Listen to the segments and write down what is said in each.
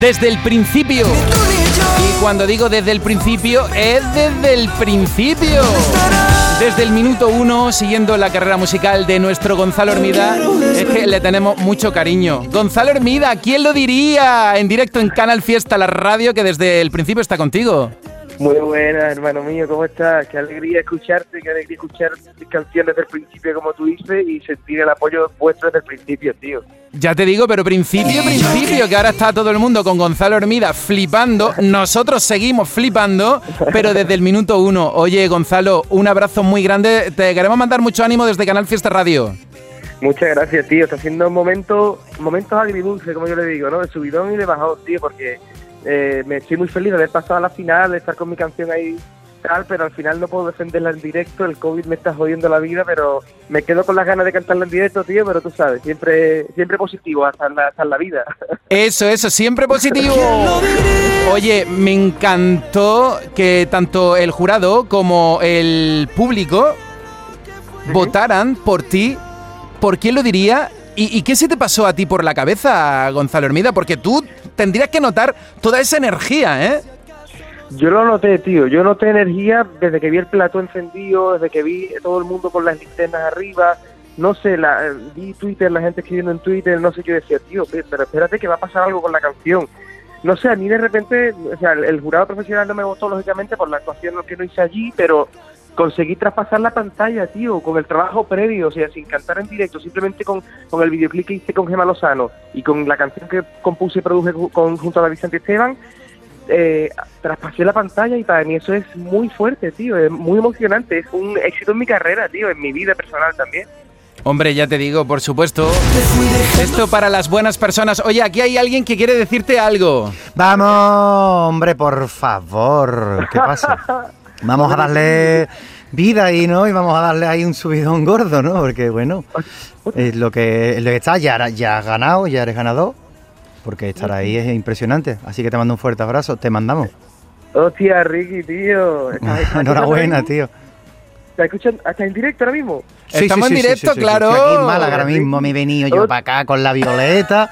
Desde el principio. Y cuando digo desde el principio, es desde el principio. Desde el minuto uno, siguiendo la carrera musical de nuestro Gonzalo Hermida, es que le tenemos mucho cariño. Gonzalo Hermida, ¿quién lo diría? En directo en Canal Fiesta, la radio que desde el principio está contigo. Muy buena, hermano mío, ¿cómo estás? Qué alegría escucharte, qué alegría escuchar canciones desde el principio, como tú dices, y sentir el apoyo vuestro desde el principio, tío. Ya te digo, pero principio, principio, que ahora está todo el mundo con Gonzalo Hermida flipando. Nosotros seguimos flipando, pero desde el minuto uno. Oye, Gonzalo, un abrazo muy grande. Te queremos mandar mucho ánimo desde Canal Fiesta Radio. Muchas gracias, tío. Está haciendo momentos, momentos agridulces, como yo le digo, ¿no? De subidón y de bajón, tío, porque eh, me estoy muy feliz de haber pasado a la final, de estar con mi canción ahí tal, pero al final no puedo defenderla en directo, el COVID me está jodiendo la vida, pero me quedo con las ganas de cantarla en directo, tío, pero tú sabes, siempre siempre positivo hasta la, hasta la vida. Eso, eso, siempre positivo. Oye, me encantó que tanto el jurado como el público votaran por ti. ¿Por quién lo diría? ¿Y, ¿Y qué se te pasó a ti por la cabeza, Gonzalo Hermida? Porque tú tendrías que notar toda esa energía, ¿eh? Yo lo noté, tío. Yo noté energía desde que vi el plató encendido, desde que vi todo el mundo con las linternas arriba. No sé, la, vi Twitter, la gente escribiendo en Twitter, no sé, yo decía, tío, pero espérate que va a pasar algo con la canción. No sé, a mí de repente, o sea, el, jurado profesional no me votó, lógicamente, por la actuación que no hice allí, pero conseguí traspasar la pantalla, tío, con el trabajo previo, o sea, sin cantar en directo, simplemente con, con el videoclip que hice con Gemma Lozano y con la canción que compuse y produje con, junto a David Esteban, eh, traspasé la pantalla y para mí eso es muy fuerte, tío, es muy emocionante, es un éxito en mi carrera, tío, en mi vida personal también. Hombre, ya te digo, por supuesto. Esto para las buenas personas. Oye, aquí hay alguien que quiere decirte algo. Vamos, hombre, por favor. ¿Qué pasa? Vamos a darle vida ahí, ¿no? Y vamos a darle ahí un subidón gordo, ¿no? Porque, bueno, es lo que, lo que está. Ya, ya has ganado, ya eres ganador. Porque estar ahí es impresionante. Así que te mando un fuerte abrazo. Te mandamos. Hostia, Ricky, tío. Enhorabuena, tío. ¿Te escuchan hasta en directo ahora mismo? Sí, Estamos sí, en directo, claro. Estoy aquí en Málaga ahora mismo me he venido yo para acá con la violeta.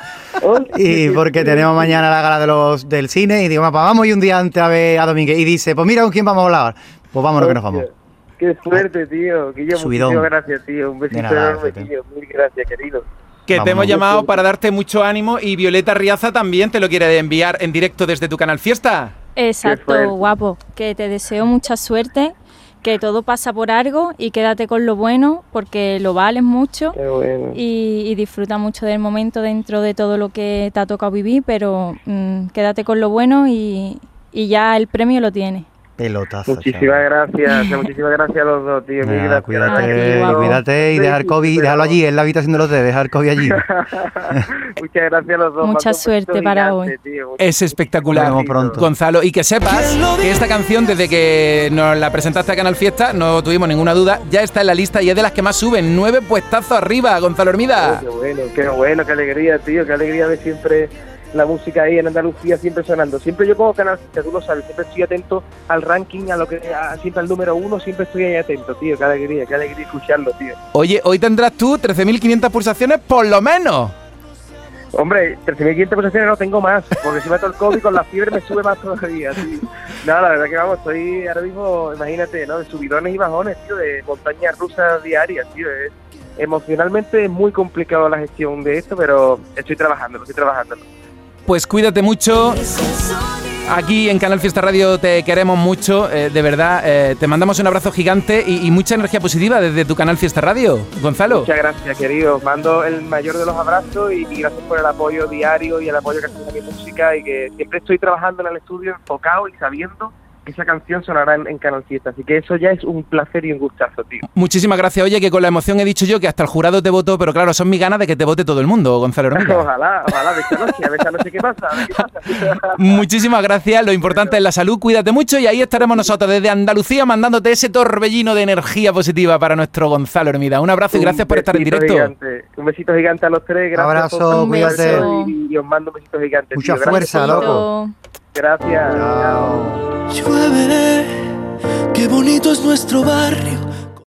y porque tenemos mañana la gala de los del cine. Y digo, papá, vamos y un día antes a ver a Domínguez. Y dice, pues mira con quién vamos a hablar. Pues vámonos que nos vamos. Qué suerte, tío. Guillermo, muchísimas gracias, tío. Un besito nada, enorme, tío. Mil gracias, querido. Que Vamos, te hemos llamado para darte mucho ánimo y Violeta Riaza también te lo quiere enviar en directo desde tu canal Fiesta. Exacto, guapo. Que te deseo mucha suerte, que todo pasa por algo y quédate con lo bueno porque lo vales mucho bueno. y, y, disfruta mucho del momento dentro de todo lo que te ha tocado vivir, pero mmm, quédate con lo bueno y, y ya el premio lo tienes. Pelotazo. Muchísimas gracias, muchísimas gracias a los dos, tío. Nada, cuídate, Ay, cuídate y dejar COVID, déjalo allí, en la habitación de los de dejar COVID allí. Muchas gracias a los dos. Mucha suerte para hoy. Tío, es espectacular, pronto. Gonzalo. Y que sepas que esta canción, desde que nos la presentaste a Canal Fiesta, no tuvimos ninguna duda, ya está en la lista y es de las que más suben. Nueve puestazos arriba, Gonzalo Hermida. Oh, qué bueno, qué bueno, qué alegría, tío, qué alegría de siempre la música ahí en Andalucía siempre sonando. Siempre yo como canal, tú lo sabes, siempre estoy atento al ranking, a lo que a, siempre al número uno, siempre estoy ahí atento, tío. Qué alegría, qué alegría escucharlo, tío. Oye, hoy tendrás tú 13.500 pulsaciones por lo menos. Hombre, 13.500 pulsaciones no tengo más, porque si meto el COVID con la fiebre me sube más todavía, tío. No, la verdad que vamos, estoy ahora mismo, imagínate, ¿no? De subidones y bajones, tío, de montañas rusas diarias, tío. Es, emocionalmente es muy complicado la gestión de esto, pero estoy trabajándolo, estoy trabajándolo. Pues cuídate mucho. Aquí en Canal Fiesta Radio te queremos mucho, eh, de verdad. Eh, te mandamos un abrazo gigante y, mucha energía positiva desde tu Canal Fiesta Radio, Gonzalo. Muchas gracias, querido. Mando el mayor de los abrazos y, y gracias por el apoyo diario y el apoyo que haces a mi música y que siempre estoy trabajando en el estudio enfocado y sabiendo que esa canción sonará en, en, Canal Fiesta. Así que eso ya es un placer y un gustazo, tío. Muchísimas gracias. Oye, que con la emoción he dicho yo que hasta el jurado te votó, pero claro, son mis ganas de que te vote todo el mundo, Gonzalo Hernández. ojalá, ojalá, de esta noche, a ver esta noche qué pasa, a ver qué pasa. Muchísimas gracias. Lo importante es la salud. Cuídate mucho y ahí estaremos nosotros desde Andalucía mandándote ese torbellino de energía positiva para nuestro Gonzalo Hermida. Un abrazo y gracias un por estar en directo. Gigante. Un besito gigante a los tres. Gracias Abrazo, cuídate. Y, y, os mando un besito gigante. Mucha tío. fuerza, gracias. loco. Gracias. Chao. Llueve, qué bonito es nuestro barrio.